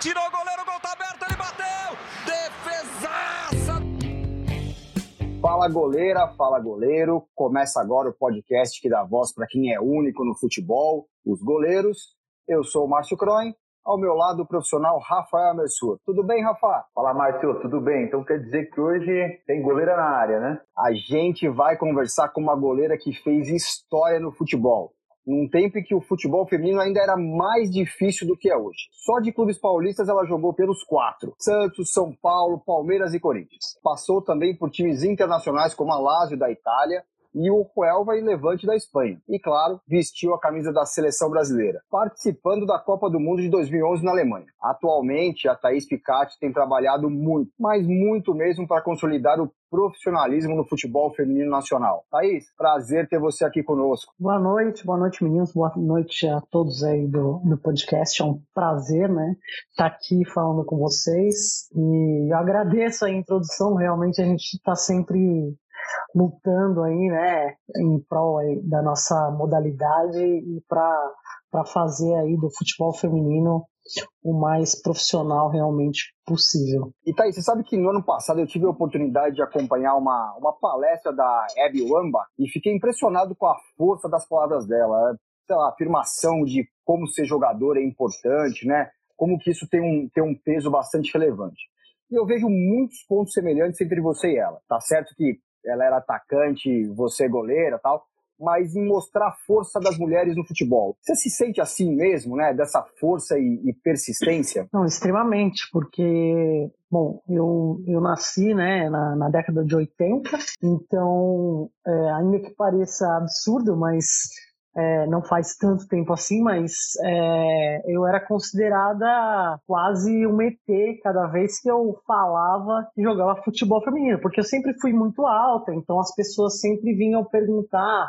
Tirou o goleiro, o gol tá aberto, ele bateu! Defesaça! Fala goleira, fala goleiro. Começa agora o podcast que dá voz para quem é único no futebol, os goleiros. Eu sou o Márcio Croin, ao meu lado o profissional Rafael Mersur. Tudo bem, Rafa? Fala, Márcio, tudo bem? Então quer dizer que hoje tem goleira na área, né? A gente vai conversar com uma goleira que fez história no futebol num tempo em que o futebol feminino ainda era mais difícil do que é hoje. Só de clubes paulistas ela jogou pelos quatro: Santos, São Paulo, Palmeiras e Corinthians. Passou também por times internacionais como a Lazio da Itália, e o Huelva e Levante da Espanha. E, claro, vestiu a camisa da seleção brasileira, participando da Copa do Mundo de 2011 na Alemanha. Atualmente, a Thaís Picatti tem trabalhado muito, mas muito mesmo para consolidar o profissionalismo no futebol feminino nacional. Thaís, prazer ter você aqui conosco. Boa noite, boa noite meninos, boa noite a todos aí do, do podcast. É um prazer, né, estar tá aqui falando com vocês e eu agradeço a introdução. Realmente a gente está sempre lutando aí, né, em prol da nossa modalidade e para fazer aí do futebol feminino o mais profissional realmente possível. E Thaís, você sabe que no ano passado eu tive a oportunidade de acompanhar uma, uma palestra da Abby Wamba e fiquei impressionado com a força das palavras dela. Lá, a afirmação de como ser jogador é importante, né? Como que isso tem um, tem um peso bastante relevante. E eu vejo muitos pontos semelhantes entre você e ela. Tá certo que ela era atacante, você goleira tal, mas em mostrar a força das mulheres no futebol. Você se sente assim mesmo, né? Dessa força e, e persistência? Não, extremamente, porque, bom, eu, eu nasci, né, na, na década de 80, então, é, ainda que pareça absurdo, mas é, não faz tanto tempo assim, mas é, eu era considerada quase um ET cada vez que eu falava que jogava futebol feminino, porque eu sempre fui muito alta, então as pessoas sempre vinham perguntar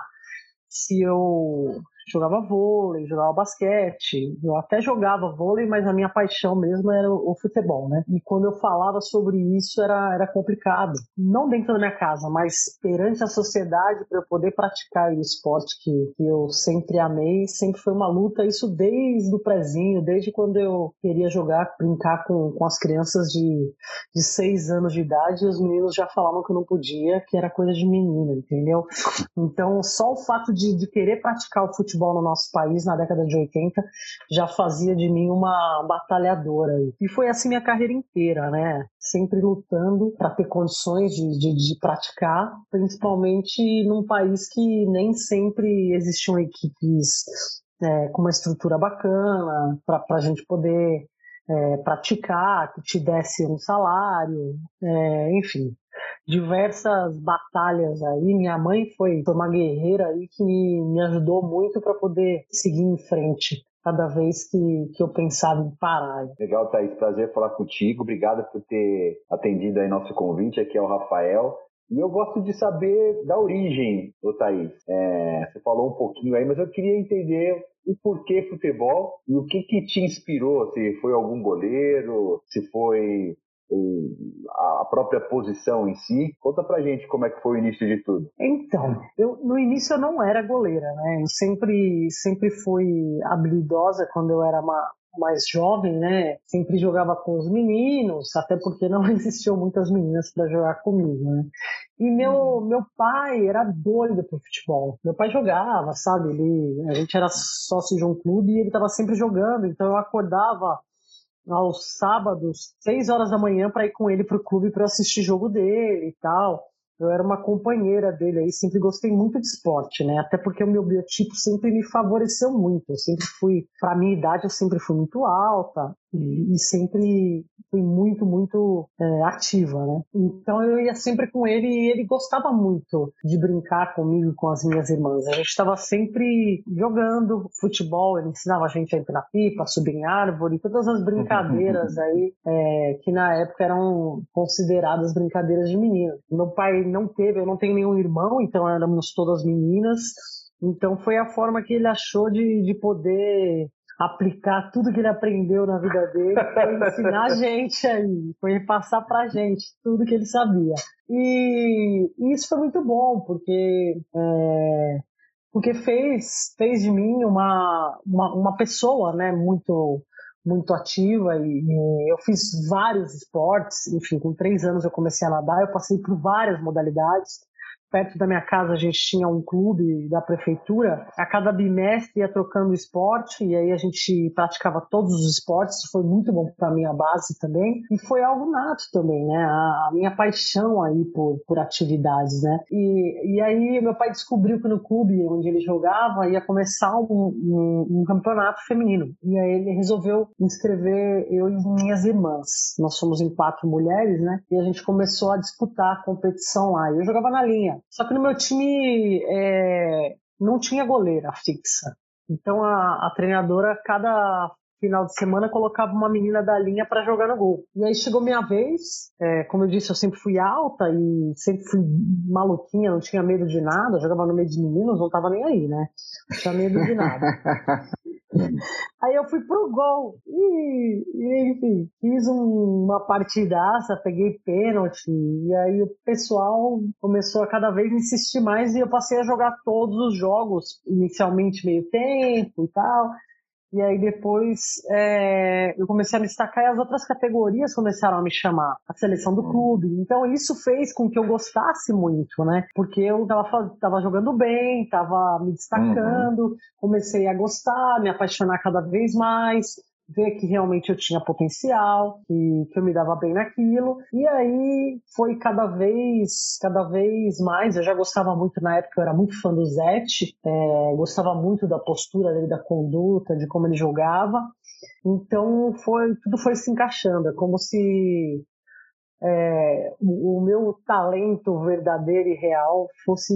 se eu jogava vôlei, jogava basquete, eu até jogava vôlei, mas a minha paixão mesmo era o, futebol, né? E quando eu falava sobre isso era, era complicado. Não dentro da minha casa, mas perante a sociedade para eu poder praticar o esporte que, que eu sempre amei, sempre foi uma luta, isso desde o prezinho, desde quando eu queria jogar, brincar com, com as crianças de, de seis anos de idade, e os meninos já falavam que eu não podia, que era coisa de menina, entendeu? Então, só o fato de, de querer praticar o futebol futebol no nosso país na década de 80 já fazia de mim uma batalhadora. E foi assim minha carreira inteira, né? Sempre lutando para ter condições de, de, de, praticar, principalmente num país que nem sempre existiam equipes é, com uma estrutura bacana para a gente poder é, praticar, que te desse um salário, é, enfim diversas batalhas aí. Minha mãe foi, uma guerreira aí que me, me ajudou muito para poder seguir em frente cada vez que, que eu pensava em parar. Legal, Thaís. Prazer falar contigo. Obrigado por ter atendido aí nosso convite. Aqui é o Rafael. E eu gosto de saber da origem, do Thaís. É, você falou um pouquinho aí, mas eu queria entender o porquê futebol e o que, que te inspirou. Se foi algum goleiro, se foi a própria posição em si. Conta pra gente como é que foi o início de tudo. Então, eu, no início eu não era goleira, né? Eu sempre, sempre fui habilidosa quando eu era uma, mais jovem, né? Sempre jogava com os meninos, até porque não existiam muitas meninas para jogar comigo, né? E meu, uhum. meu pai era doido pro futebol. Meu pai jogava, sabe? Ele, a gente era sócio de um clube e ele estava sempre jogando, então eu acordava aos sábados, seis horas da manhã, para ir com ele pro clube para assistir jogo dele e tal. Eu era uma companheira dele aí, sempre gostei muito de esporte, né? Até porque o meu biotipo sempre me favoreceu muito. Eu sempre fui, para minha idade, eu sempre fui muito alta e, e sempre fui muito, muito é, ativa, né? Então eu ia sempre com ele e ele gostava muito de brincar comigo com as minhas irmãs. A gente estava sempre jogando futebol, ele ensinava a gente a entrar na pipa, a subir em árvore, todas as brincadeiras aí é, que na época eram consideradas brincadeiras de menino. Meu pai não teve, eu não tenho nenhum irmão, então éramos todas meninas. Então foi a forma que ele achou de, de poder aplicar tudo que ele aprendeu na vida dele, foi ensinar a gente aí, foi repassar pra gente tudo que ele sabia. E, e isso foi muito bom, porque é, porque fez, fez de mim uma, uma, uma pessoa né, muito muito ativa e, e, eu fiz vários esportes. Enfim, com três anos eu comecei a nadar, eu passei por várias modalidades perto da minha casa a gente tinha um clube da prefeitura. A cada bimestre ia trocando esporte e aí a gente praticava todos os esportes. Foi muito bom para minha base também e foi algo nato também, né? A, minha paixão aí por, por atividades, né? E, e aí meu pai descobriu que no clube onde ele jogava ia começar um, um, um campeonato feminino e aí ele resolveu inscrever eu e minhas irmãs. Nós somos em quatro mulheres, né? E a gente começou a disputar a competição lá. Eu jogava na linha, só que no meu time é, não tinha goleira fixa. Então a, a treinadora, cada final de semana, colocava uma menina da linha para jogar no gol. E aí chegou minha vez, é, como eu disse, eu sempre fui alta e sempre fui maluquinha, não tinha medo de nada, jogava no meio de meninos, não tava nem aí, né? Não tinha medo de nada. Aí eu fui pro gol e, e enfim, fiz um, uma partidaça, peguei pênalti e aí o pessoal começou a cada vez insistir mais e eu passei a jogar todos os jogos, inicialmente meio tempo e tal. E aí depois é, eu comecei a me destacar e as outras categorias começaram a me chamar, a seleção do clube. Então isso fez com que eu gostasse muito, né? Porque eu tava, tava jogando bem, tava me destacando, uhum. comecei a gostar, me apaixonar cada vez mais ver que realmente eu tinha potencial, que, que eu me dava bem naquilo. E aí foi cada vez, cada vez mais. Eu já gostava muito na época, eu era muito fã do Zete, é, gostava muito da postura dele, da conduta, de como ele jogava. Então foi tudo foi se encaixando, é como se é, o, meu talento verdadeiro e real fosse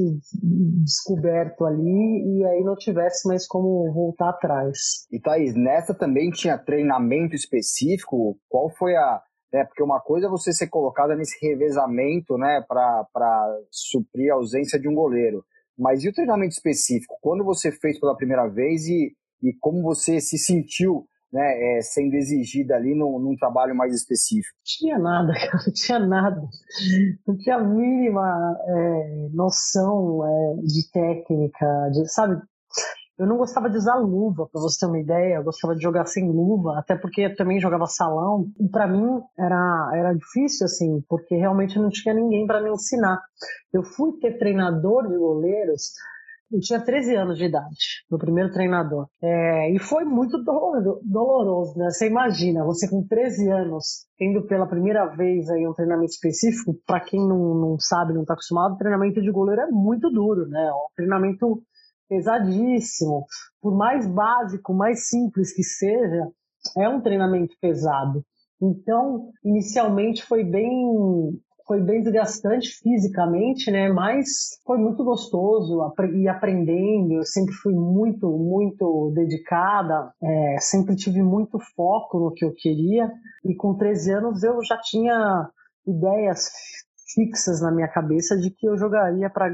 descoberto ali e aí não tivesse mais como voltar atrás. E Thaís, nessa também tinha treinamento específico? Qual foi a. É, porque uma coisa é você ser colocada nesse revezamento né, para suprir a ausência de um goleiro. Mas e o treinamento específico? Quando você fez pela primeira vez e, e como você se sentiu né, é, sendo exigida ali num, num, trabalho mais específico? Tinha nada, cara, tinha nada. Não tinha a mínima é, noção é, de técnica, de, sabe? Eu não gostava de usar luva, para você ter uma ideia. Eu gostava de jogar sem luva, até porque eu também jogava salão. E para mim era, era difícil, assim, porque realmente não tinha ninguém para me ensinar. Eu fui ter treinador de goleiros eu tinha 13 anos de idade, meu primeiro treinador. É, e foi muito doloroso, né? Você imagina, você com 13 anos, tendo pela primeira vez aí um treinamento específico, para quem não, não sabe, não está acostumado, treinamento de goleiro é muito duro, né? É um treinamento pesadíssimo. Por mais básico, mais simples que seja, é um treinamento pesado. Então, inicialmente foi bem foi bem desgastante fisicamente, né? Mas foi muito gostoso ir aprendendo. Eu sempre fui muito, muito dedicada, é, sempre tive muito foco no que eu queria. E com 13 anos eu já tinha ideias fixas na minha cabeça de que eu jogaria para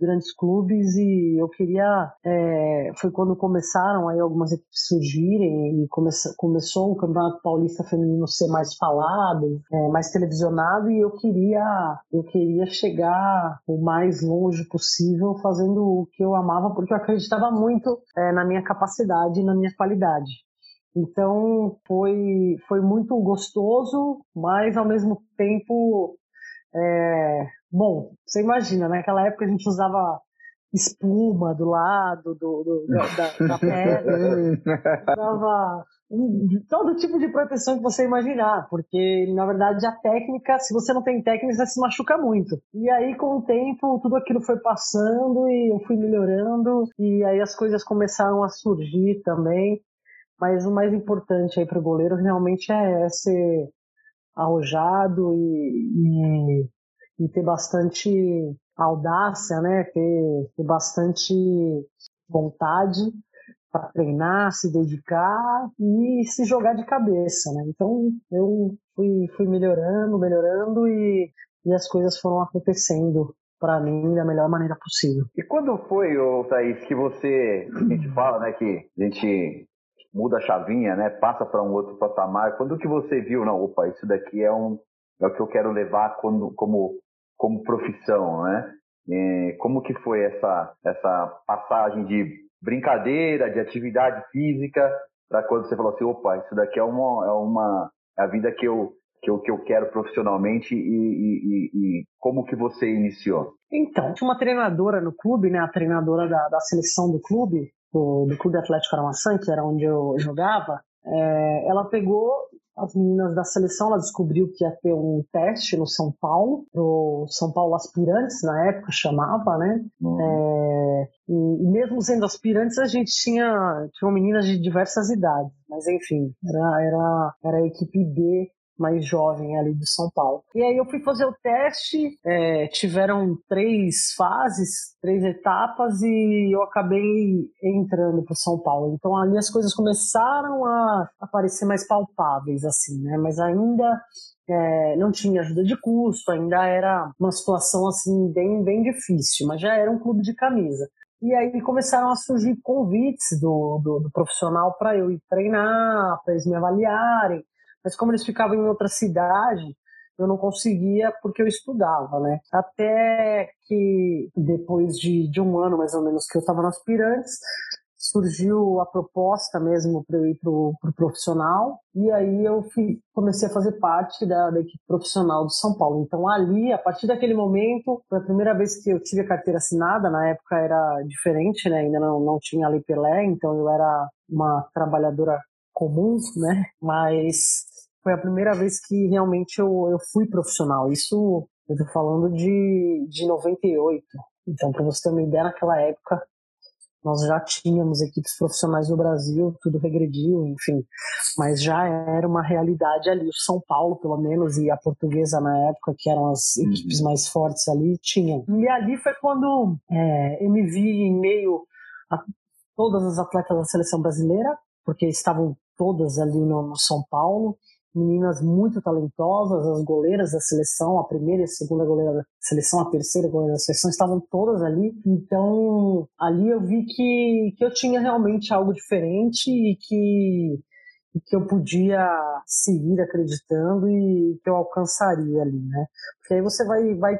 grandes clubes e eu queria é, foi quando começaram aí algumas equipes surgirem e come, começou o Campeonato Paulista Feminino ser mais falado, é, mais televisionado e eu queria eu queria chegar o mais longe possível fazendo o que eu amava porque eu acreditava muito é, na minha capacidade e na minha qualidade. Então foi, foi muito gostoso, mas ao mesmo tempo bom, você imagina, naquela né? época a gente usava espuma do lado do, do da, da pele, usava todo tipo de proteção que você imaginar, porque na verdade a técnica, se você não tem técnica, você se machuca muito. E aí com o tempo tudo aquilo foi passando e eu fui melhorando e aí as coisas começaram a surgir também. Mas o mais importante aí para o goleiro realmente é ser arrojado e, e, e ter bastante audácia, né? Ter, ter bastante vontade para treinar, se dedicar e se jogar de cabeça, né? Então eu fui, fui melhorando, melhorando e, e as coisas foram acontecendo para mim da melhor maneira possível. E quando foi, ô, Thaís, que você, a gente fala, né, que a gente muda a chavinha, né? Passa para um outro patamar. Quando que você viu, não, opa, isso daqui é um é o que eu quero levar quando, como como profissão, né? E como que foi essa essa passagem de brincadeira, de atividade física para quando você falou assim, opa, isso daqui é uma, é uma é a vida que eu, que eu, que eu quero profissionalmente e, e, e, como que você iniciou? Então, tinha uma treinadora no clube, né, a treinadora da, da seleção do clube, do, do Clube Atlético Aramaçã, que era onde eu jogava, é, ela pegou as meninas da seleção, ela descobriu que ia ter um teste no São Paulo, pro São Paulo Aspirantes, na época chamava, né? Uhum. É, e, e, mesmo sendo aspirantes, a gente tinha, tinha meninas de diversas idades, mas enfim, era, era, era a equipe B mais jovem ali do São Paulo. E aí eu fui fazer o teste, é, tiveram três fases, três etapas e eu acabei entrando para São Paulo. Então ali as coisas começaram a aparecer mais palpáveis assim, né? Mas ainda é, não tinha ajuda de custo, ainda era uma situação assim bem bem difícil, mas já era um clube de camisa. E aí começaram a surgir convites do, do, do profissional para eu ir treinar, para eles me avaliarem. Mas como eles ficavam em outra cidade, eu não conseguia porque eu estudava, né? Até que depois de, de um ano mais ou menos que eu estava no Aspirantes, surgiu a proposta mesmo para eu ir para o pro profissional e aí eu fui, comecei a fazer parte da, da, equipe profissional do São Paulo. Então ali, a partir daquele momento, foi a primeira vez que eu tive a carteira assinada. Na época era diferente, né? Ainda não, não tinha a Lei Pelé, então eu era uma trabalhadora comum, né? Mas foi a primeira vez que realmente eu, eu fui profissional. Isso eu tô falando de, de 98. Então, para você ter uma ideia, naquela época nós já tínhamos equipes profissionais no Brasil, tudo regrediu, enfim, mas já era uma realidade ali. O São Paulo, pelo menos, e a portuguesa na época, que eram as uhum. equipes mais fortes ali, tinham. E ali foi quando é, eu me vi em meio a todas as atletas da seleção brasileira, porque estavam todas ali no, no São Paulo meninas muito talentosas, as goleiras da seleção, a primeira e a segunda goleira da seleção, a terceira goleira da seleção, estavam todas ali. Então, ali eu vi que, que eu tinha realmente algo diferente e que, e que eu podia seguir acreditando e que eu alcançaria ali, né? Porque aí você vai, vai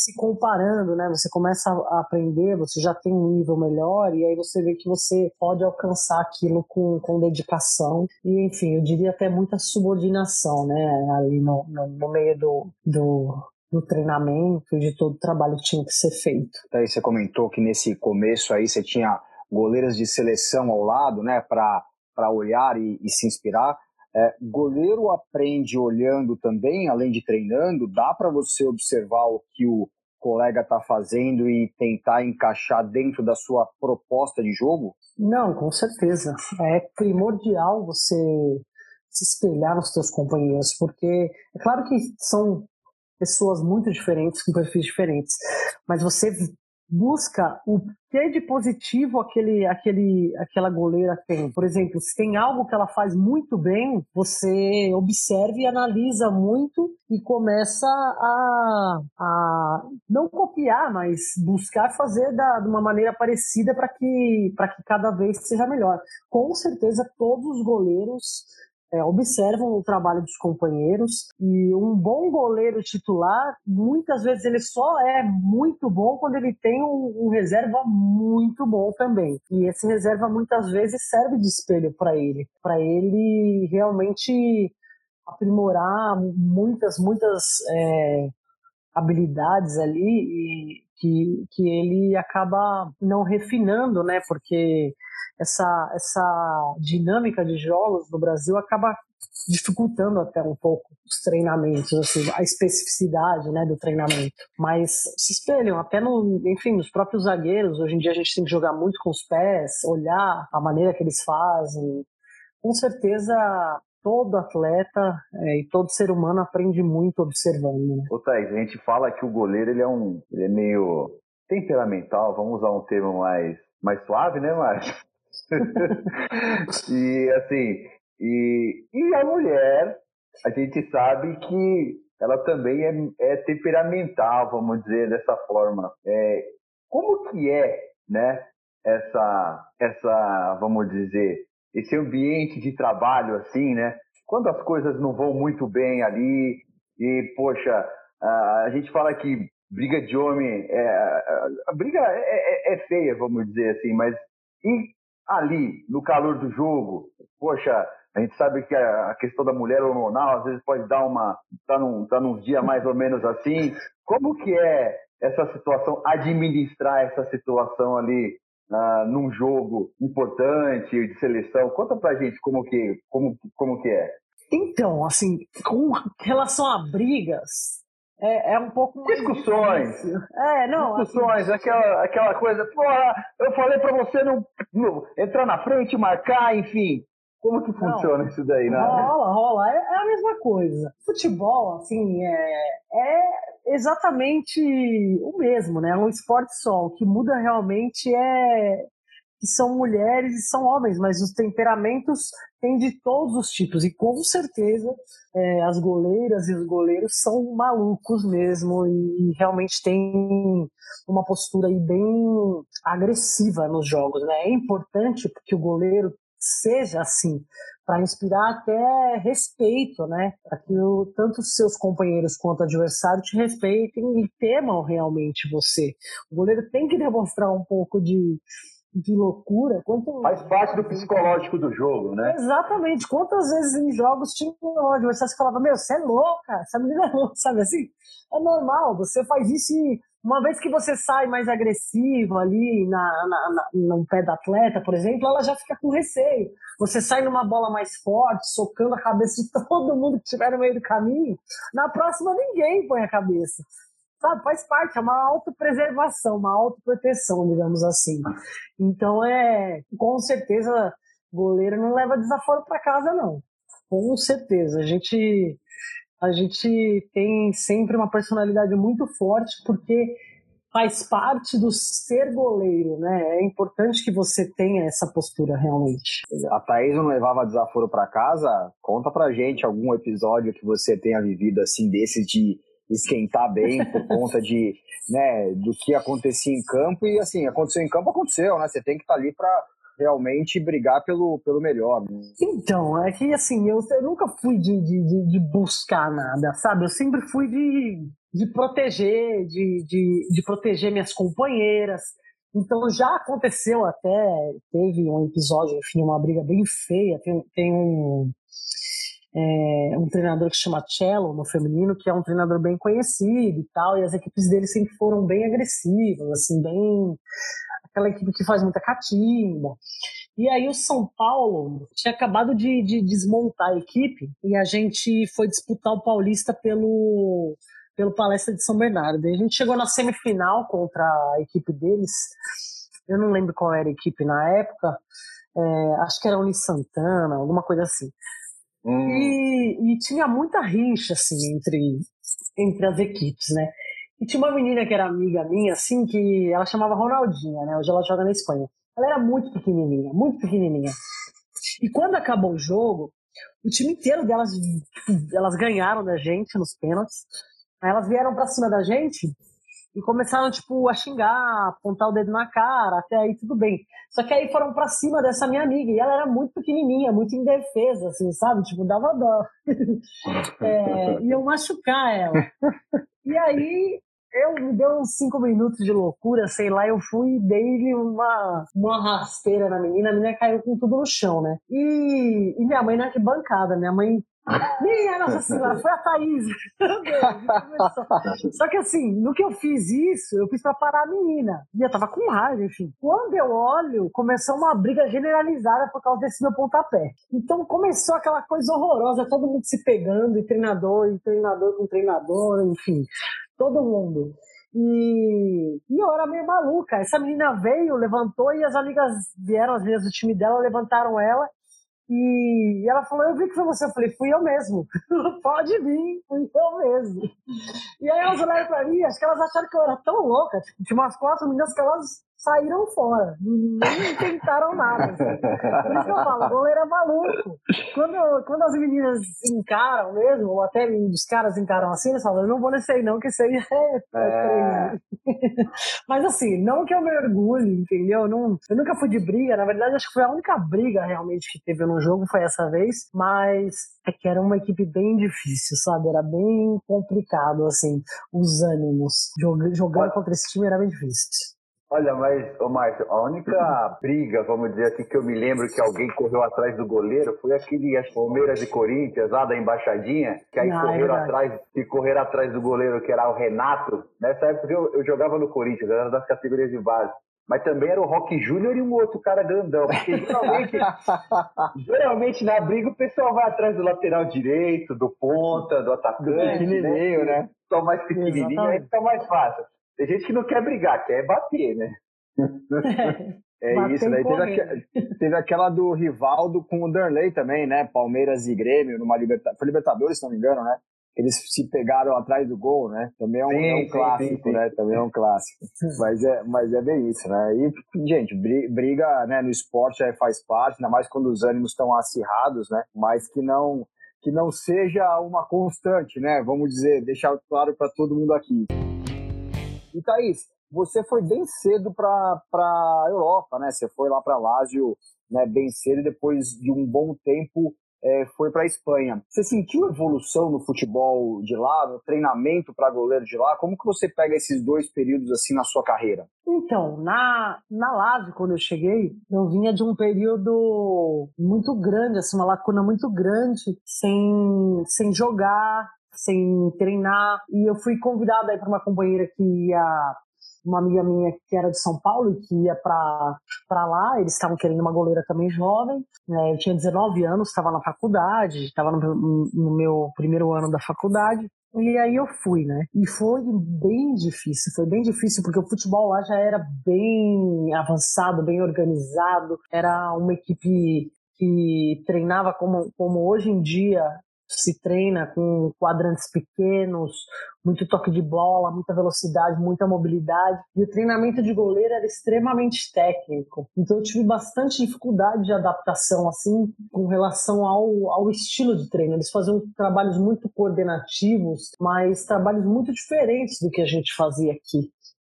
se comparando, né? Você começa a aprender, você já tem um nível melhor e aí você vê que você pode alcançar aquilo com, com dedicação e, enfim, eu diria até muita subordinação, né? Ali no, no, no meio do, do, do treinamento e de todo o trabalho que tinha que ser feito. Aí você comentou que nesse começo aí você tinha goleiras de seleção ao lado, né, para olhar e, e se inspirar. É, goleiro aprende olhando também, além de treinando, dá para você observar o que o colega está fazendo e tentar encaixar dentro da sua proposta de jogo? Não, com certeza. É primordial você se espelhar nos seus companheiros, porque é claro que são pessoas muito diferentes, com perfis diferentes, mas você busca o que de positivo aquele, aquele, aquela goleira tem. Por exemplo, se tem algo que ela faz muito bem, você observa e analisa muito e começa a, a não copiar, mas buscar fazer da, de uma maneira parecida para que, que cada vez seja melhor. Com certeza, todos os goleiros é, observam o trabalho dos companheiros e um bom goleiro titular, muitas vezes ele só é muito bom quando ele tem um, um reserva muito bom também. E esse reserva muitas vezes serve de espelho para ele, para ele realmente aprimorar muitas, muitas é, habilidades ali e que, que ele acaba não refinando, né? Porque essa, essa dinâmica de jogos no Brasil acaba dificultando até um pouco os treinamentos, assim, a especificidade né, do treinamento. Mas se espelham até no, enfim, nos próprios zagueiros. Hoje em dia a gente tem que jogar muito com os pés, olhar a maneira que eles fazem. Com certeza todo atleta é, e todo ser humano aprende muito observando. Né? Ô Thaís, a gente fala que o goleiro ele é um, ele é meio temperamental, vamos usar um termo mais, mais suave, né, Márcio? e assim, e, e a mulher, a gente sabe que ela também é, é temperamental, vamos dizer dessa forma. É, como que é, né, essa, essa, vamos dizer, esse ambiente de trabalho assim, né? Quando as coisas não vão muito bem ali e, poxa, a, gente fala que briga de homem, é, a, briga é, é, é feia, vamos dizer assim, mas e ali, no calor do jogo, poxa, a gente sabe que a questão da mulher hormonal às vezes pode dar uma. tá num, tá num dia mais ou menos assim. Como que é essa situação, administrar essa situação ali uh, num jogo importante de seleção? Conta pra gente como que, como, como que é. Então, assim, com relação a brigas, é, é um pouco mais Discussões. Difícil. É, não. Discussões, assim... aquela, aquela coisa, porra, eu falei pra você não, não entrar na frente, marcar, enfim. Como que funciona não, isso daí, né? Rola, rola. É, é, a mesma coisa. Futebol, assim, é, é exatamente o mesmo, né? Um esporte só. O que muda realmente é que são mulheres e são homens, mas os temperamentos têm de todos os tipos. E com certeza é, as goleiras e os goleiros são malucos mesmo e, realmente tem uma postura aí bem agressiva nos jogos. Né? É importante que o goleiro seja assim, para inspirar até respeito, né? Para que o, tanto os seus companheiros quanto o adversário te respeitem e temam realmente você. O goleiro tem que demonstrar um pouco de de loucura. Quanto... Faz parte do psicológico do jogo, né? Exatamente. Quantas vezes em jogos tinha um adversário que falava, meu, você é louca, essa menina é louca, sabe assim? É normal, você faz isso e uma vez que você sai mais agressivo ali na, na, na, no pé da atleta, por exemplo, ela já fica com receio. Você sai numa bola mais forte, socando a cabeça de todo mundo que estiver no meio do caminho, na próxima ninguém põe a cabeça sabe, faz parte, é uma autopreservação, uma autoproteção, digamos assim. Então é, com certeza, goleiro não leva desaforo para casa não. Com certeza, a gente a gente tem sempre uma personalidade muito forte porque faz parte do ser goleiro, né? É importante que você tenha essa postura realmente. A Thaís não levava desaforo para casa? Conta pra gente algum episódio que você tenha vivido assim desses de esquentar bem por conta de, né, do que acontecia em campo e assim, aconteceu em campo, aconteceu, né? Você tem que estar tá ali para realmente brigar pelo, pelo melhor. Né? Então, é que assim, eu, eu nunca fui de, de, de, buscar nada, sabe? Eu sempre fui de, de proteger, de, de, de proteger minhas companheiras. Então já aconteceu até, teve um episódio, enfim, uma briga bem feia. Tem, tem um, é, um treinador que chama Cello no feminino, que é um treinador bem conhecido e tal, e as equipes dele sempre foram bem agressivas, assim, bem aquela equipe que faz muita catimba. E aí o São Paulo tinha acabado de, de desmontar a equipe e a gente foi disputar o Paulista pelo pelo Palestra de São Bernardo. E a gente chegou na semifinal contra a equipe deles. Eu não lembro qual era a equipe na época. É, acho que era Uni Santana, alguma coisa assim. Hum. E, e, tinha muita rixa, assim, entre, entre as equipes, né? E tinha uma menina que era amiga minha, assim, que ela chamava Ronaldinha, né? Hoje ela joga na Espanha. Ela era muito pequenininha, muito pequenininha. E quando acabou o jogo, o time inteiro delas, tipo, elas ganharam da gente nos pênaltis. Aí elas vieram pra cima da gente e começaram, tipo, a xingar, apontar o dedo na cara, até aí tudo bem. Só que aí foram pra cima dessa minha amiga, e ela era muito pequenininha, muito indefesa, assim, sabe? Tipo, dava dó. é, iam machucar ela. E aí, eu me deu uns cinco minutos de loucura, sei lá, eu fui e dei-lhe uma, uma rasteira na menina, a menina caiu com tudo no chão, né? E, e minha mãe na arquibancada, minha mãe minha Nossa Senhora, foi a Thaís. Só que assim, no que eu fiz isso, eu fiz pra parar a menina. E eu tava com raiva, enfim. Quando eu olho, começou uma briga generalizada por causa desse meu pontapé. Então começou aquela coisa horrorosa, todo mundo se pegando, e treinador, e treinador com treinador, enfim. Todo mundo. E, e eu era meio maluca. Essa menina veio, levantou e as amigas vieram, as meninas do time dela, levantaram ela e ela falou, eu vi que foi você. Eu falei, fui eu mesmo. Pode vir, fui eu mesmo. E aí elas olharam pra mim, acho que elas acharam que eu era tão louca. Tipo, tinha umas quatro meninas que elas saíram fora. Nem tentaram nada. Assim. Por isso que eu falo, o goleiro é maluco. Quando, quando as meninas encaram mesmo, ou até os caras encaram assim, eles falam, eu não vou nesse aí não, que isso aí é... é. Mas assim, não que eu me orgulhe, entendeu? Não, eu nunca fui de briga, na verdade acho que foi a única briga realmente que teve no jogo, foi essa vez, mas é que era uma equipe bem difícil, sabe? Era bem complicado, assim, os ânimos. Jogando contra esse time era bem difícil. Olha, mas, ô Márcio, a única briga, vamos dizer assim, que eu me lembro que alguém correu atrás do goleiro foi aquele, as Palmeiras e Corinthians, lá da embaixadinha, que aí Ah, é correram verdade. atrás, que correram atrás do goleiro, que era o Renato. Nessa época eu, eu jogava no Corinthians, era das categorias de base. Mas também era o Rock Júnior e um outro cara grandão. Porque geralmente, geralmente na briga o pessoal vai atrás do lateral direito, do ponta, do atacante. pequenininho, né? Só mais pequenininho, aí fica mais fácil. Tem gente que não quer brigar, quer bater, né? É Bater isso, daí teve, teve aquela do Rivaldo com o Darley também, né? Palmeiras e Grêmio, numa liberta... foi Libertadores, se não me engano, né? Eles se pegaram atrás do gol, né? Também é um, Sim, é um sim, clássico, sim, sim. né? Também é um clássico. Mas é, mas é bem isso, né? E, gente, bri- briga né, no esporte aí faz parte, ainda mais quando os ânimos estão acirrados, né? Mas que não, que não seja uma constante, né? Vamos dizer, deixar claro para todo mundo aqui. E Thaís, você foi bem cedo para a Europa, né? Você foi lá para Lazio né, bem cedo e depois de um bom tempo é, foi para a Espanha. Você sentiu evolução no futebol de lá, no treinamento para goleiro de lá? Como que você pega esses dois períodos assim na sua carreira? Então, na, na Lazio, quando eu cheguei, eu vinha de um período muito grande, assim, uma lacuna muito grande, sem, sem jogar, sem treinar. E eu fui convidada aí para uma companheira que ia, uma amiga minha que era de São Paulo e que ia para lá. Eles estavam querendo uma goleira também jovem. né? Eu tinha 19 anos, estava na faculdade, estava no, no meu primeiro ano da faculdade. E aí eu fui, né? E foi bem difícil, foi bem difícil, porque o futebol lá já era bem avançado, bem organizado. Era uma equipe que treinava como, como hoje em dia se treina com quadrantes pequenos, muito toque de bola, muita velocidade, muita mobilidade. E o treinamento de goleiro era extremamente técnico. Então eu tive bastante dificuldade de adaptação, assim, com relação ao, ao estilo de treino. Eles faziam trabalhos muito coordenativos, mas trabalhos muito diferentes do que a gente fazia aqui.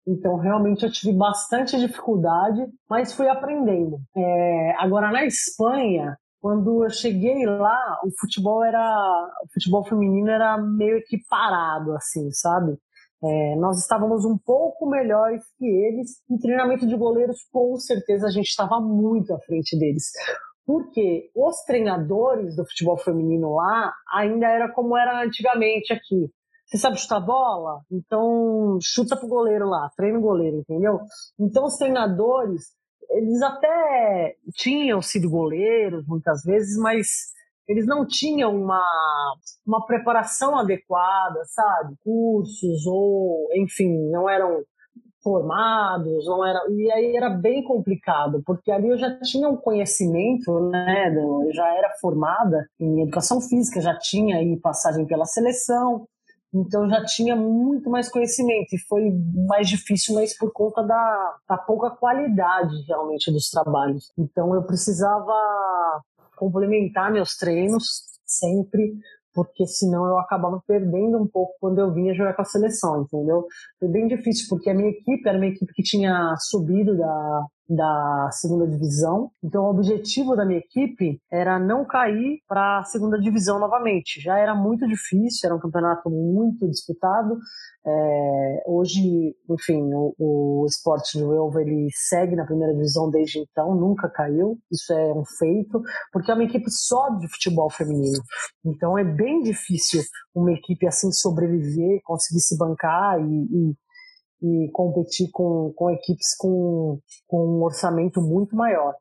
Então, realmente, eu tive bastante dificuldade, mas fui aprendendo. É, agora, na Espanha, quando eu cheguei lá, o futebol era, o futebol feminino era meio que parado, assim, sabe? É, nós estávamos um pouco melhores que eles. Em treinamento de goleiros, com certeza, a gente estava muito à frente deles. Porque os treinadores do futebol feminino lá ainda era como era antigamente aqui. Você sabe chutar bola? Então chuta pro goleiro lá, treina o goleiro, entendeu? Então os treinadores, eles até tinham sido goleiros muitas vezes, mas eles não tinham uma, uma preparação adequada, sabe? Cursos ou, enfim, não eram formados, não era, e aí era bem complicado, porque ali eu já tinha um conhecimento, né, eu já era formada em educação física, já tinha aí passagem pela seleção, então já tinha muito mais conhecimento e foi mais difícil, mas por conta da, da pouca qualidade realmente dos trabalhos. Então eu precisava complementar meus treinos sempre, porque senão eu acabava perdendo um pouco quando eu vinha jogar com a seleção, entendeu? Foi bem difícil, porque a minha equipe era uma equipe que tinha subido da, da segunda divisão. Então, o objetivo da minha equipe era não cair para a segunda divisão novamente. Já era muito difícil, era um campeonato muito disputado. É, hoje, enfim, o, o esporte do Elva ele segue na primeira divisão desde então, nunca caiu. Isso é um feito, porque é uma equipe só de futebol feminino. Então, é bem difícil uma equipe assim sobreviver, conseguir se bancar e, e e competir com, com equipes com, com um orçamento muito maior.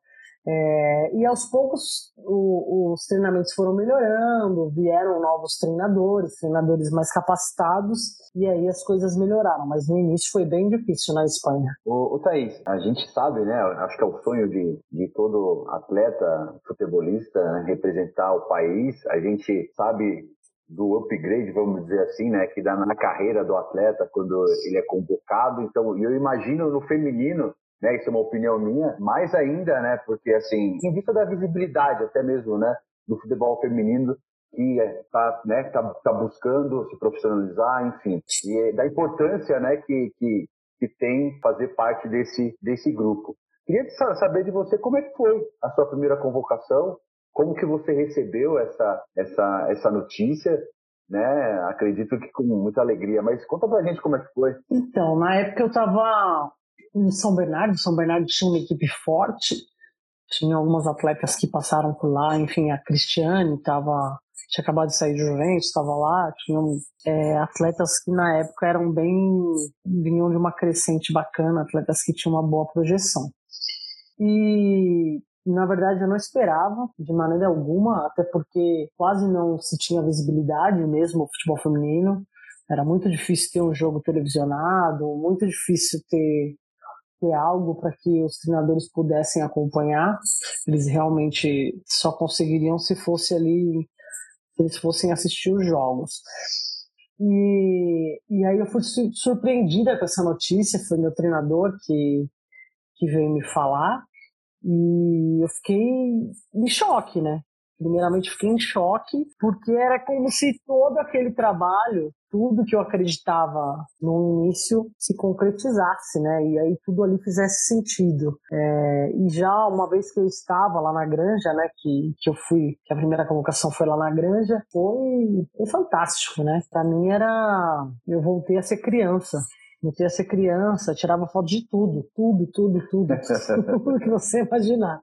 É, e aos poucos o, os treinamentos foram melhorando, vieram novos treinadores, treinadores mais capacitados, e aí as coisas melhoraram. Mas no início foi bem difícil na Espanha. O, o Thaís, a gente sabe, né? Acho que é o sonho de, de todo atleta, futebolista, né, representar o país. A gente sabe do upgrade, vamos dizer assim, né, que dá na carreira do atleta quando ele é convocado. Então, eu imagino no feminino, né, isso é uma opinião minha, mais ainda, né, porque assim, em vista da visibilidade até mesmo, né, do futebol feminino que está né, tá, tá buscando se profissionalizar, enfim, e da importância, né, que, que, que tem fazer parte desse desse grupo. Queria saber de você como é que foi a sua primeira convocação como que você recebeu essa, essa, essa notícia? Né? Acredito que com muita alegria, mas conta pra gente como é que foi. Então, na época eu estava em São Bernardo. São Bernardo tinha uma equipe forte, tinha algumas atletas que passaram por lá, enfim, a Cristiane estava tinha acabado de sair de Juventus, estava lá, tinham é, atletas que na época eram bem vinham de uma crescente bacana, atletas que tinham uma boa projeção. E na verdade eu não esperava de maneira alguma, até porque quase não se tinha visibilidade mesmo o futebol feminino. Era muito difícil ter um jogo televisionado, muito difícil ter ter algo para que os treinadores pudessem acompanhar. Eles realmente só conseguiriam se fosse ali, se eles fossem assistir os jogos. E, e aí eu fui surpreendida com essa notícia, foi meu treinador que, que veio me falar, e eu fiquei em choque, né? Primeiramente fiquei em choque, porque era como se todo aquele trabalho tudo que eu acreditava no início se concretizasse, né? E aí tudo ali fizesse sentido. É, e já uma vez que eu estava lá na Granja, né? Que, que eu fui, que a primeira convocação foi lá na Granja, foi, foi fantástico, né? Para mim era, eu voltei a ser criança. Voltei a ser criança, tirava foto de tudo, tudo, tudo, tudo, tudo que você imaginar.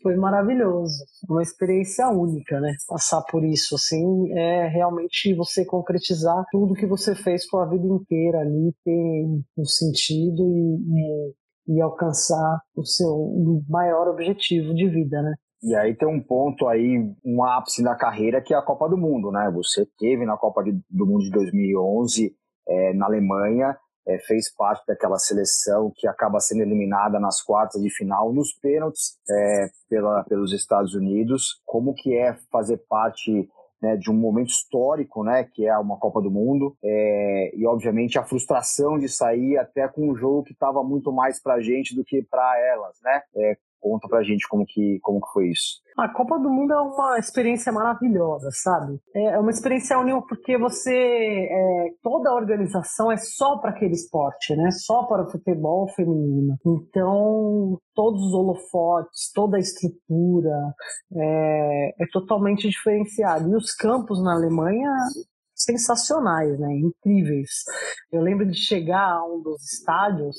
Foi maravilhoso, uma experiência única, né? Passar por isso, assim, é realmente você concretizar tudo que você fez com a vida inteira ali, ter um sentido e, e, e alcançar o seu maior objetivo de vida, né? E aí tem um ponto aí, um ápice na carreira que é a Copa do Mundo, né? Você teve na Copa do Mundo de 2011 é, na Alemanha é, fez parte daquela seleção que acaba sendo eliminada nas quartas de final, nos pênaltis é, pela, pelos Estados Unidos. Como que é fazer parte né, de um momento histórico, né, que é uma Copa do Mundo, é, e obviamente a frustração de sair até com um jogo que estava muito mais para a gente do que para elas, né? É, Conta pra gente como que, como que foi isso. A Copa do Mundo é uma experiência maravilhosa, sabe? É, é uma experiência única porque você. É, toda a organização é só para aquele esporte, né? Só para o futebol feminino. Então, todos os holofotes, toda a estrutura é, é totalmente diferenciado. E os campos na Alemanha sensacionais, né? Incríveis. Eu lembro de chegar a um dos estádios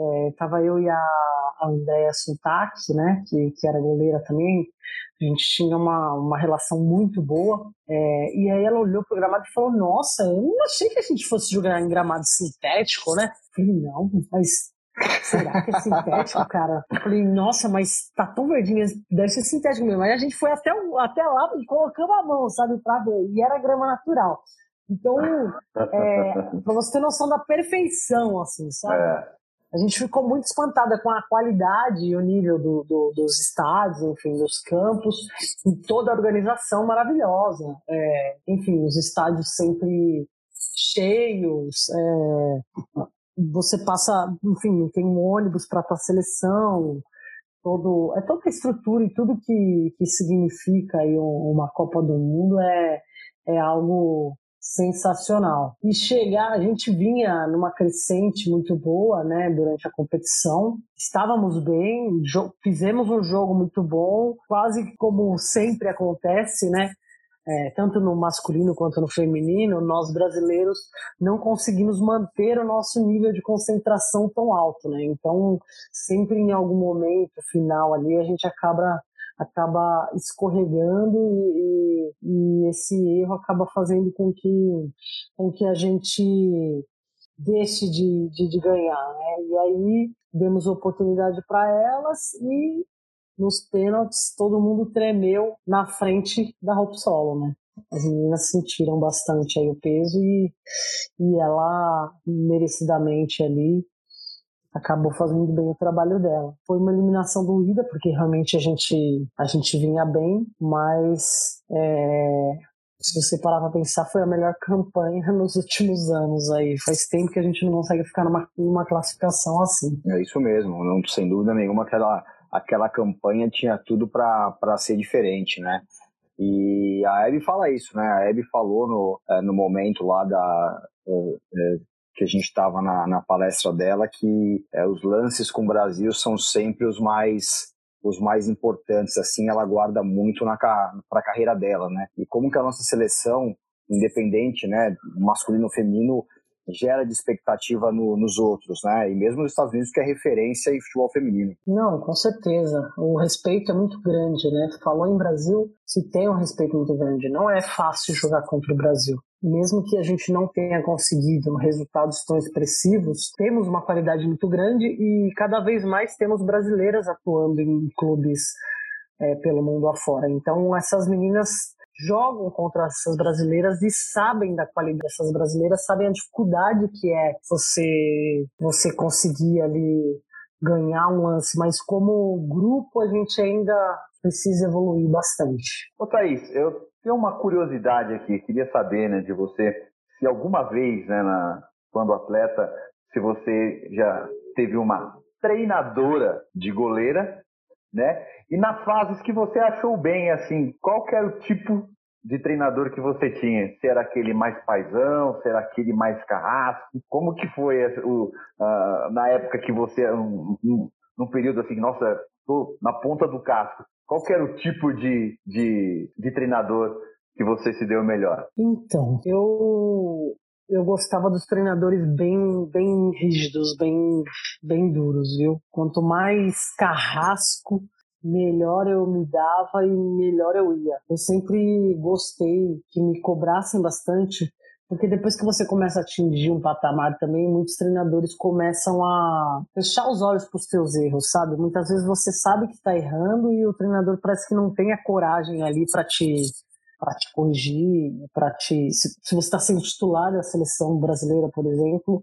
é, tava eu e a, a Andrea Suntak, né, que, que era goleira também, a gente tinha uma, uma relação muito boa, é, e aí ela olhou pro gramado e falou, nossa, eu não achei que a gente fosse jogar em gramado sintético, né? Eu falei, não, mas Será que é sintético, cara? Eu falei, nossa, mas tá tão verdinho, deve ser sintético mesmo. Aí a gente foi até, até lá e colocamos a mão, sabe, ver. E era grama natural. Então, é, pra você ter noção da perfeição, assim, sabe? É a gente ficou muito espantada com a qualidade e o nível do, do, dos estádios, enfim, dos campos, e toda a organização maravilhosa. É, enfim, os estádios sempre cheios, é, você passa, enfim, tem um ônibus para a tua seleção, todo, é toda a estrutura e tudo que, que significa aí uma Copa do Mundo é, é algo sensacional. E chegar, a gente vinha numa crescente muito boa, né, durante a competição. Estávamos bem, fizemos um jogo muito bom, quase como sempre acontece, né? É, tanto no masculino quanto no feminino, nós brasileiros não conseguimos manter o nosso nível de concentração tão alto, né? Então, sempre em algum momento final ali, a gente acaba acaba escorregando e, e, esse erro acaba fazendo com que, com que a gente deixe de, de, de ganhar. Né? E aí demos oportunidade para elas e nos pênaltis todo mundo tremeu na frente da Hope Solo, né? As meninas sentiram bastante aí o peso e, e ela merecidamente ali acabou fazendo bem o trabalho dela. Foi uma eliminação doída, porque realmente a gente, a gente vinha bem, mas é, se você parar para pensar, foi a melhor campanha nos últimos anos aí. Faz tempo que a gente não consegue ficar numa, numa classificação assim. É isso mesmo, não, sem dúvida nenhuma aquela, aquela campanha tinha tudo para ser diferente, né? E a Hebe fala isso, né? A Hebe falou no, é, no momento lá da, é, que a gente estava na, na, palestra dela que é, os lances com o Brasil são sempre os mais os mais importantes assim ela guarda muito para a carreira dela né e como que a nossa seleção independente né masculino ou feminino gera de expectativa no, nos outros, né? E mesmo nos Estados Unidos, que é referência em futebol feminino. Não, com certeza. O respeito é muito grande, né? Falou em Brasil, se tem um respeito muito grande. Não é fácil jogar contra o Brasil mesmo que a gente não tenha conseguido resultados tão expressivos, temos uma qualidade muito grande e cada vez mais temos brasileiras atuando em clubes é, pelo mundo afora. Então, essas meninas jogam contra essas brasileiras e sabem da qualidade dessas brasileiras, sabem a dificuldade que é você você conseguir ali ganhar um lance, mas como grupo a gente ainda precisa evoluir bastante. Ô Thaís, eu tenho uma curiosidade aqui, queria saber né, de você se alguma vez, né, na, quando atleta, se você já teve uma treinadora de goleira né? E nas fases que você achou bem, assim, qual que era o tipo de treinador que você tinha? Se era aquele mais paisão, se era aquele mais carrasco? Como que foi o, uh, na época que você, um, um, num período assim, nossa, tô na ponta do casco, qual era o tipo de, de, de treinador que você se deu melhor? Então, eu eu gostava dos treinadores bem, bem rígidos, bem, bem duros, viu? Quanto mais carrasco, melhor eu me dava e melhor eu ia. Eu sempre gostei que me cobrassem bastante, porque depois que você começa a atingir um patamar também, muitos treinadores começam a fechar os olhos para os seus erros, sabe? Muitas vezes você sabe que está errando e o treinador parece que não tem a coragem ali para te para te corrigir, para te. Se, se você está sendo titular da seleção brasileira, por exemplo,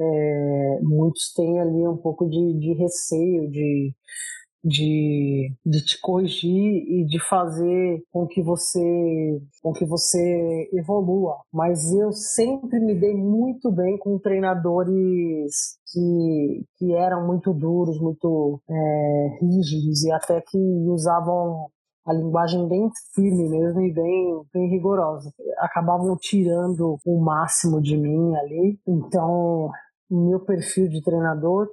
é, muitos têm ali um pouco de, de receio de, de, de te corrigir e de fazer com que você com que você evolua. Mas eu sempre me dei muito bem com treinadores que, que eram muito duros, muito é, rígidos e até que usavam a linguagem bem firme mesmo e bem, bem rigorosa. Acabavam tirando o máximo de mim ali. Então, meu perfil de treinador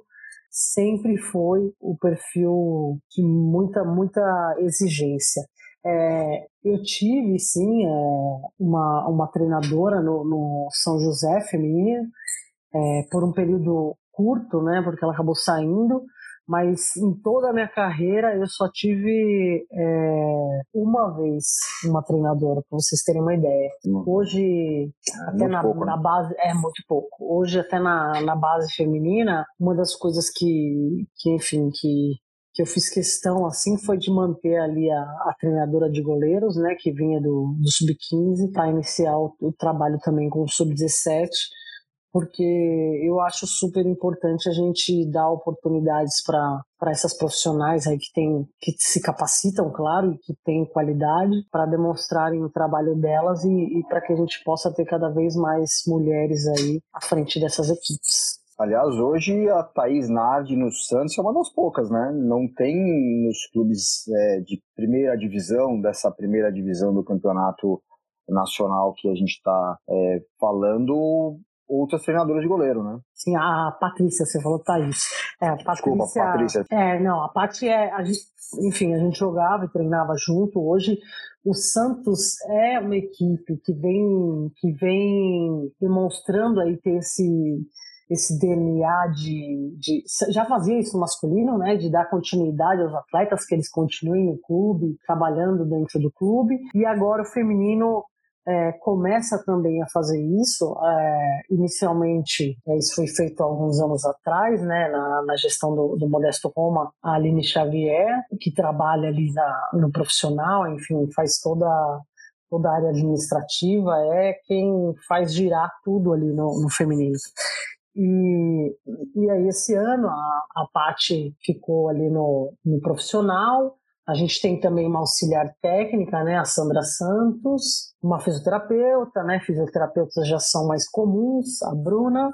sempre foi o perfil de muita, muita exigência. É, eu tive, sim, é, uma, uma treinadora no, no São José feminino, é, por um período curto, né, porque ela acabou saindo, mas em toda a minha carreira eu só tive é, uma vez uma treinadora, para vocês terem uma ideia. Hoje, é até na, pouco, na né? base, é muito pouco. Hoje, até na, na base feminina, uma das coisas que, que enfim, que, que eu fiz questão assim foi de manter ali a, a treinadora de goleiros, né, que vinha do, do sub-15, para iniciar o, o trabalho também com o sub-17 porque eu acho super importante a gente dar oportunidades para essas profissionais aí que, tem, que se capacitam, claro, e que têm qualidade, para demonstrarem o trabalho delas e, e para que a gente possa ter cada vez mais mulheres aí à frente dessas equipes. Aliás, hoje a Thaís Nardi no Santos é uma das poucas, né? Não tem nos clubes é, de primeira divisão, dessa primeira divisão do campeonato nacional que a gente está é, falando, outras treinadoras de goleiro, né? Sim, a Patrícia, você falou Thaís. É, a Patrícia, Desculpa, Patrícia. É, não, a Patrícia é. A gente, enfim, a gente jogava e treinava junto. Hoje, o Santos é uma equipe que vem, que vem demonstrando aí ter esse esse DNA de, de, já fazia isso no masculino, né, de dar continuidade aos atletas que eles continuem no clube, trabalhando dentro do clube, e agora o feminino é, começa também a fazer isso. É, inicialmente, é, isso foi feito há alguns anos atrás, né, na, na gestão do, do, Modesto Roma, a Aline Xavier, que trabalha ali na, no profissional, enfim, faz toda toda a área administrativa, é quem faz girar tudo ali no, no feminino. E, e aí, esse ano, a, a Paty ficou ali no, no profissional, a gente tem também uma auxiliar técnica, né, a Sandra Santos, uma fisioterapeuta, né, fisioterapeutas já são mais comuns, a Bruna,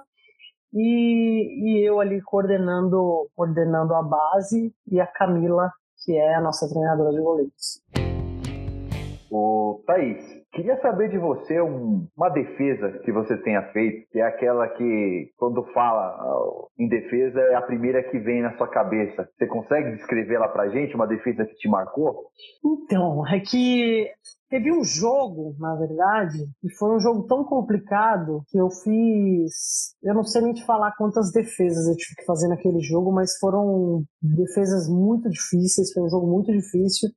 e, e eu ali coordenando, coordenando a base, e a Camila, que é a nossa treinadora de goleiros. Ô, Thaís, Queria saber de você um, uma defesa que você tenha feito, que é aquela que, quando fala uh, em defesa, é a primeira que vem na sua cabeça. Você consegue descrever ela pra gente, uma defesa que te marcou? Então, é que Teve um jogo, na verdade, que foi um jogo tão complicado que eu fiz. Eu não sei nem te falar quantas defesas eu tive que fazer naquele jogo, mas foram defesas muito difíceis. Foi um jogo muito difícil.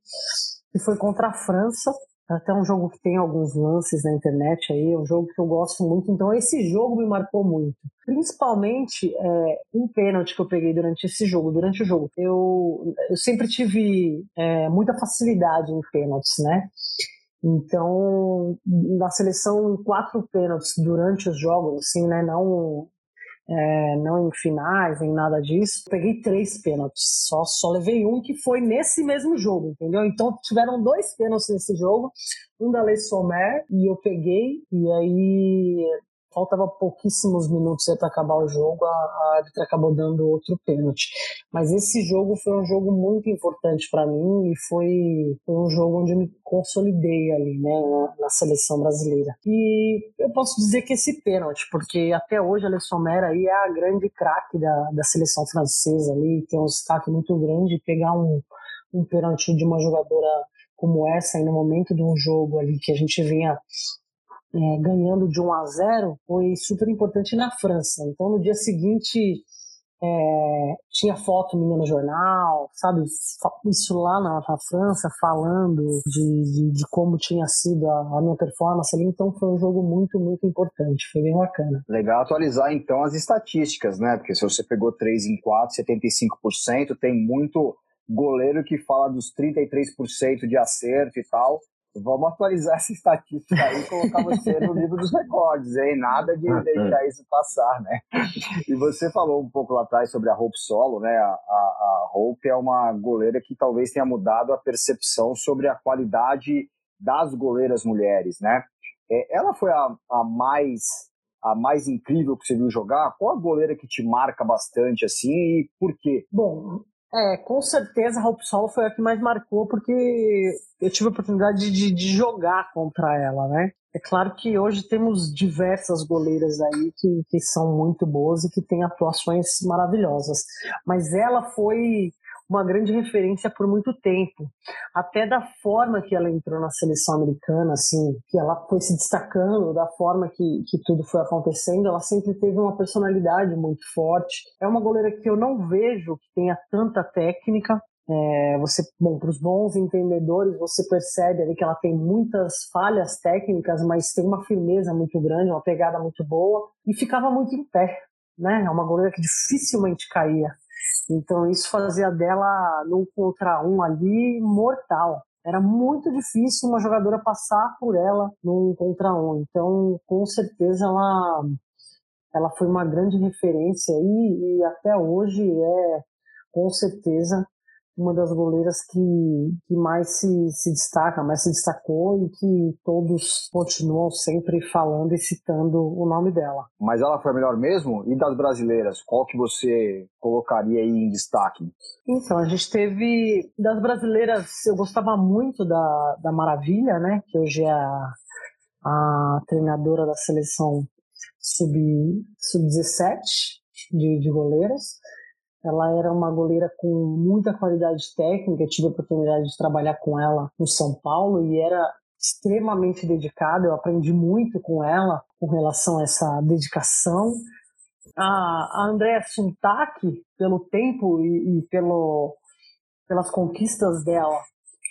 E foi contra a França. Até um jogo que tem alguns lances na internet aí, é um jogo que eu gosto muito. Então, esse jogo me marcou muito. Principalmente é, um pênalti que eu peguei durante esse jogo, durante o jogo. Eu, eu sempre tive é, muita facilidade em pênaltis, né? Então, na seleção, quatro pênaltis durante os jogos, assim, né? Não, é, não em finais, nem nada disso. Peguei três pênaltis, só, só levei um que foi nesse mesmo jogo, entendeu? Então tiveram dois pênaltis nesse jogo, um da Lei Sommer, e eu peguei, e aí faltava pouquíssimos minutos para acabar o jogo, a, árbitra acabou dando outro pênalti. Mas esse jogo foi um jogo muito importante para mim e foi, foi um jogo onde eu me consolidei ali, né, na, na, seleção brasileira. E eu posso dizer que esse pênalti, porque até hoje a Alessandra aí é a grande craque da, da seleção francesa ali, tem um destaque muito grande, pegar um, um pênalti de uma jogadora como essa, aí no momento de um jogo ali que a gente vinha é, ganhando de 1 a 0 foi super importante na França. Então, no dia seguinte, é, tinha foto minha no jornal, sabe? Isso lá na, na França, falando de, de, de, como tinha sido a, a, minha performance ali. Então, foi um jogo muito, muito importante. Foi bem bacana. Legal atualizar, então, as estatísticas, né? Porque se você pegou 3 em 4, 75%, tem muito goleiro que fala dos 33% de acerto e tal. Vamos atualizar essa estatística aí e colocar você no livro dos recordes, hein? Nada de deixar isso passar, né? E você falou um pouco lá atrás sobre a Hope Solo, né? A, a, a Hope é uma goleira que talvez tenha mudado a percepção sobre a qualidade das goleiras mulheres, né? É, ela foi a, a mais a mais incrível que você viu jogar? Qual a goleira que te marca bastante assim e por quê? Bom, é, com certeza a Hope Solo foi a que mais marcou, porque eu tive a oportunidade de, de jogar contra ela, né? É claro que hoje temos diversas goleiras aí que, que são muito boas e que têm atuações maravilhosas. Mas ela foi uma grande referência por muito tempo. Até da forma que ela entrou na seleção americana, assim, que ela foi se destacando, da forma que, que tudo foi acontecendo, ela sempre teve uma personalidade muito forte. É uma goleira que eu não vejo que tenha tanta técnica, é, você, bom, para os bons entendedores, você percebe ali que ela tem muitas falhas técnicas, mas tem uma firmeza muito grande, uma pegada muito boa e ficava muito em pé, né? É uma goleira que dificilmente caía. Então isso fazia dela num contra um ali mortal. Era muito difícil uma jogadora passar por ela num contra um. Então, com certeza ela ela foi uma grande referência e, e até hoje é com certeza uma das goleiras que, que mais se, se destaca, mais se destacou e que todos continuam sempre falando e citando o nome dela. Mas ela foi a melhor mesmo? E das brasileiras, qual que você colocaria aí em destaque? Então, a gente teve das brasileiras, eu gostava muito da, da Maravilha, né, que hoje é a, a treinadora da seleção sub-17 sub de, de goleiras. Ela era uma goleira com muita qualidade técnica, eu tive a oportunidade de trabalhar com ela no São Paulo e era extremamente dedicada, eu aprendi muito com ela com relação a essa dedicação. A, a Andrea pelo tempo e, e pelo, pelas conquistas dela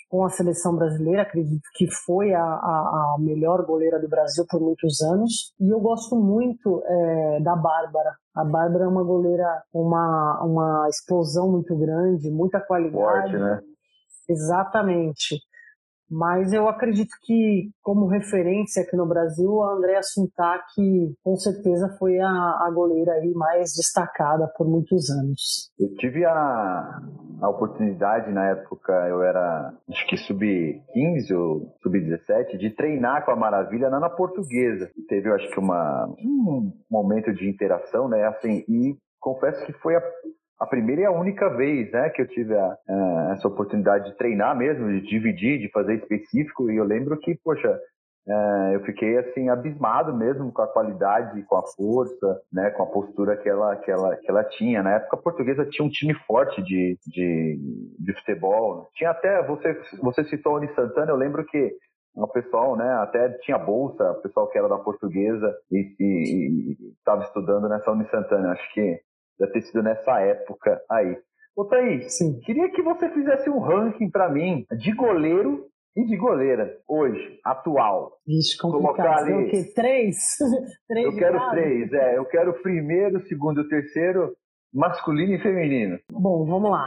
com a seleção brasileira, acredito que foi a, a, a, melhor goleira do Brasil por muitos anos. E eu gosto muito é, da Bárbara. A Bárbara é uma goleira com uma, uma explosão muito grande, muita qualidade. Forte, né? Exatamente. Mas eu acredito que, como referência aqui no Brasil, a Andrea Suntaki com certeza foi a, a goleira aí mais destacada por muitos anos. Eu tive a, a oportunidade, na época, eu era acho que sub-15 ou sub-17, de treinar com a Maravilha na, na portuguesa. Teve, eu acho que, uma, um momento de interação, né? Assim, e confesso que foi a a primeira e a única vez né, que eu tive a, a, essa oportunidade de treinar mesmo, de dividir, de fazer específico, e eu lembro que, poxa, é, eu fiquei assim abismado mesmo com a qualidade, com a força, né, com a postura que ela, que ela, que ela tinha. Na época a portuguesa tinha um time forte de, de, de futebol. Tinha até, você, você citou o Oni Santana, eu lembro que o pessoal, né, até tinha bolsa, o pessoal que era da portuguesa e estava estudando nessa Uni Santana. Acho que deve ter sido nessa época aí. Ô Thaís, Sim. queria que você fizesse um ranking para mim de goleiro e de goleira, hoje, atual. Vixe, complicado. Colocar ali... o quê? Três? três eu quero três, é. Eu quero o primeiro, o segundo e o terceiro, masculino e feminino. Bom, vamos lá.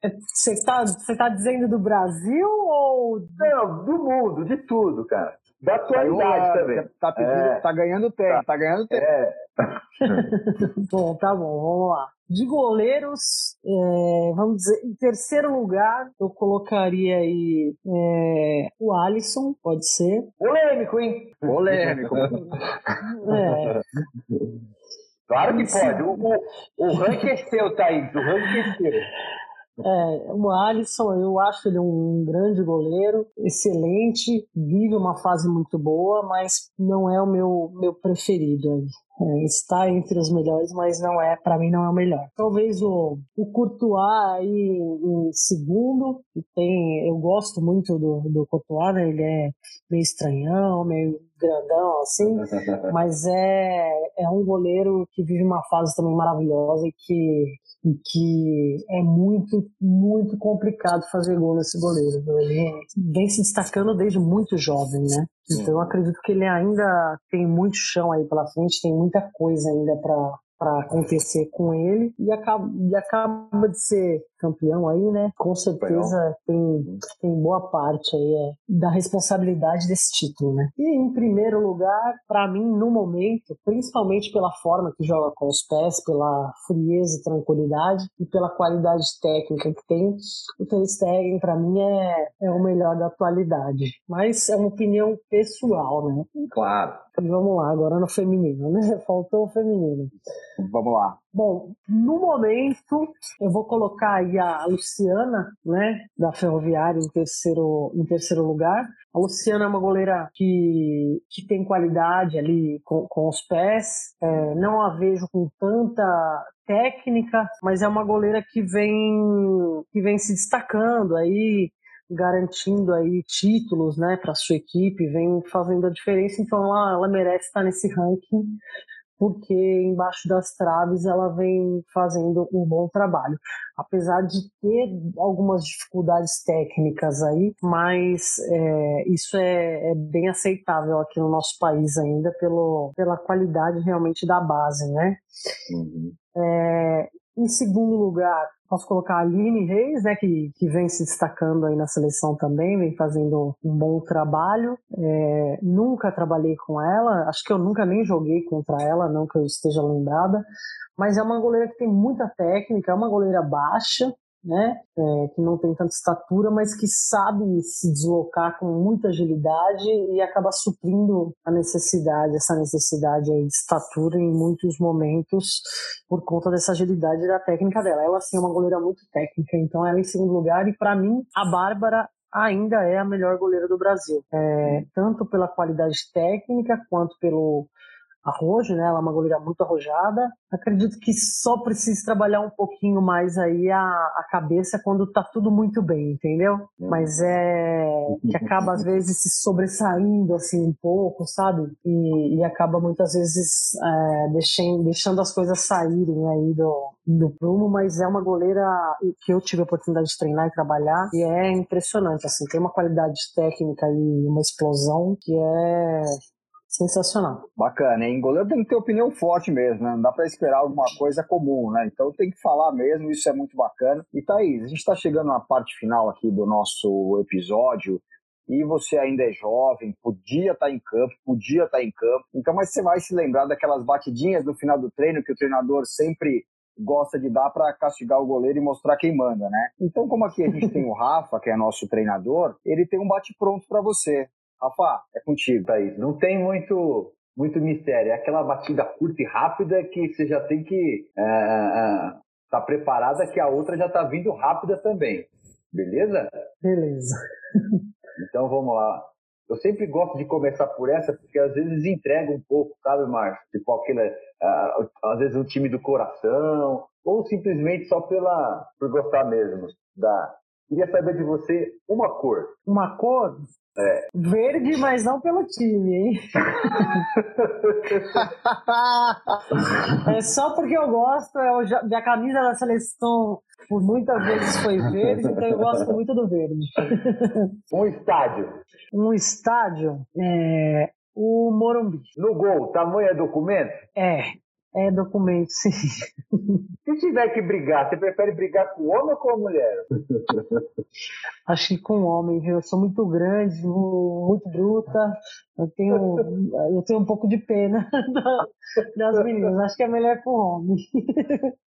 Você está você tá dizendo do Brasil ou. Não, do mundo, de tudo, cara. Da atualidade também. Tá, pedindo, é. tá ganhando tempo, tá, tá ganhando tempo. É. bom, tá bom, vamos lá. De goleiros, é, vamos dizer, em terceiro lugar, eu colocaria aí é, o Alisson, pode ser. Polêmico, hein? Polêmico. é. Claro que pode. O, o, o ranking é seu, Thaís. O ranking é seu. É, o Alisson, eu acho ele um grande goleiro, excelente, vive uma fase muito boa, mas não é o meu, meu preferido. É, está entre os melhores, mas não é, para mim não é o melhor. Talvez o, o Courtois aí em segundo, tem, eu gosto muito do, do Courtois, né? ele é meio estranhão, meio grandão assim, mas é, é um goleiro que vive uma fase também maravilhosa e que e que é muito, muito complicado fazer gol nesse goleiro. Ele vem se destacando desde muito jovem, né? Então eu acredito que ele ainda tem muito chão aí pela frente, tem muita coisa ainda para para acontecer com ele e acaba, e acaba de ser campeão aí, né? Com certeza tem, tem boa parte aí é, da responsabilidade desse título, né? E em primeiro lugar, para mim, no momento, principalmente pela forma que joga com os pés, pela frieza e tranquilidade e pela qualidade técnica que tem, o Ter Stegen para mim é, é o melhor da atualidade. Mas é uma opinião pessoal, né? Claro. Vamos lá, agora no feminino, né? Faltou o feminino. Vamos lá. Bom, no momento eu vou colocar a Luciana, né, da Ferroviária em terceiro, em terceiro lugar. A Luciana é uma goleira que, que tem qualidade ali com, com os pés. É, não a vejo com tanta técnica, mas é uma goleira que vem que vem se destacando aí garantindo aí títulos, né, para sua equipe, vem fazendo a diferença, então ela, ela merece estar nesse ranking porque embaixo das traves ela vem fazendo um bom trabalho. Apesar de ter algumas dificuldades técnicas aí, mas é, isso é, é, bem aceitável aqui no nosso país ainda pelo, pela qualidade realmente da base, né? Uhum. É, em segundo lugar, posso colocar a Aline Reis, né, que, que vem se destacando aí na seleção também, vem fazendo um bom trabalho. É, nunca trabalhei com ela, acho que eu nunca nem joguei contra ela, não que eu esteja lembrada, mas é uma goleira que tem muita técnica, é uma goleira baixa, né? É, que não tem tanta estatura, mas que sabe se deslocar com muita agilidade e acaba suprindo a necessidade, essa necessidade de estatura em muitos momentos por conta dessa agilidade da técnica dela. Ela sim é uma goleira muito técnica, então ela é em segundo lugar e para mim a Bárbara ainda é a melhor goleira do Brasil, é, tanto pela qualidade técnica quanto pelo arrojo, né? Ela é uma goleira muito arrojada. Acredito que só precisa trabalhar um pouquinho mais aí a, a cabeça quando tá tudo muito bem, entendeu? Mas é que acaba às vezes se sobressaindo assim um pouco, sabe? E, e acaba muitas vezes é, deixando, deixando as coisas saírem aí do, do prumo, mas é uma goleira que eu tive a oportunidade de treinar e trabalhar e é impressionante, assim, tem uma qualidade técnica e uma explosão que é Sensacional. Bacana, hein? Goleiro tem que ter opinião forte mesmo, né? Não dá para esperar alguma coisa comum, né? Então tem que falar mesmo, isso é muito bacana. E Thaís, a gente está chegando na parte final aqui do nosso episódio e você ainda é jovem, podia estar tá em campo, podia estar tá em campo. Então, mas você vai se lembrar daquelas batidinhas no final do treino que o treinador sempre gosta de dar para castigar o goleiro e mostrar quem manda, né? Então, como aqui a gente tem o Rafa, que é nosso treinador, ele tem um bate pronto para você. Rafa, é contigo. Thaís. Não tem muito, muito mistério. É aquela batida curta e rápida que você já tem que estar é, é, tá preparada que a outra já está vindo rápida também. Beleza? Beleza. Então vamos lá. Eu sempre gosto de começar por essa, porque às vezes entrega um pouco, sabe, Márcio? Tipo aquele, uh, às vezes um time do coração, ou simplesmente só pela, por gostar mesmo da, Queria saber de você uma cor. Uma cor? É. Verde, mas não pelo time, hein? é só porque eu gosto, eu já, minha camisa da seleção por muitas vezes foi verde, então eu gosto muito do verde. um estádio. Um estádio, é, o Morumbi. No gol, tamanho é documento? É, é documento, sim. Se tiver que brigar, você prefere brigar com homem ou com a mulher? Acho que com homem, viu? Eu sou muito grande, muito bruta. Eu tenho, eu tenho um pouco de pena das meninas. Acho que é melhor com homem.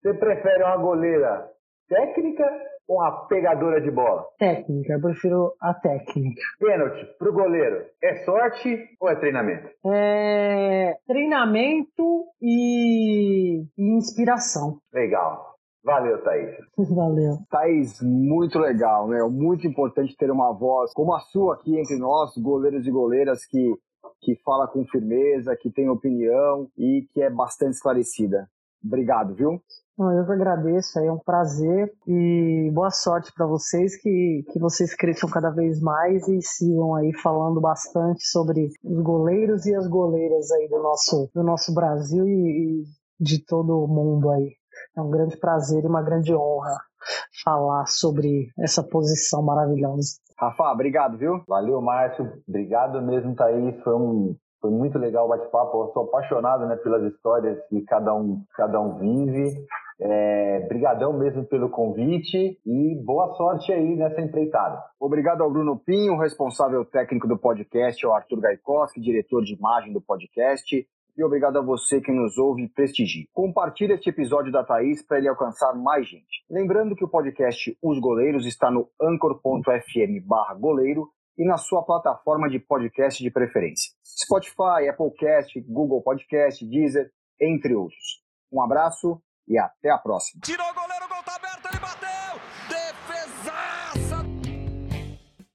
Você prefere uma goleira técnica ou uma pegadora de bola? Técnica, eu prefiro a técnica. Pênalti pro goleiro, é sorte ou é treinamento? É treinamento e, e inspiração. Legal. Valeu, Thaís. Valeu. Thaís, muito legal, né? Muito importante ter uma voz como a sua aqui entre nós, goleiros e goleiras, que, que fala com firmeza, que tem opinião e que é bastante esclarecida. Obrigado, viu? Eu agradeço, é um prazer e boa sorte para vocês, que, que vocês cresçam cada vez mais e sigam aí falando bastante sobre os goleiros e as goleiras aí do nosso, do nosso Brasil e, e de todo o mundo aí. É um grande prazer e uma grande honra falar sobre essa posição maravilhosa. Rafa, obrigado, viu? Valeu, Márcio. Obrigado mesmo, Thaís. Foi um foi muito legal o bate-papo. Eu sou apaixonado né, pelas histórias que cada um, cada um vive. É, brigadão mesmo pelo convite e boa sorte aí nessa empreitada. Obrigado ao Bruno Pinho, responsável técnico do podcast, ao Arthur Gaikoski, diretor de imagem do podcast, e obrigado a você que nos ouve e. Compartilhe este episódio da Thaís para ele alcançar mais gente. Lembrando que o podcast Os Goleiros está no anchor.fm goleiro e na sua plataforma de podcast de preferência. Spotify, Applecast, Google Podcast, Deezer, entre outros. Um abraço e até a próxima. Tirou goleiro!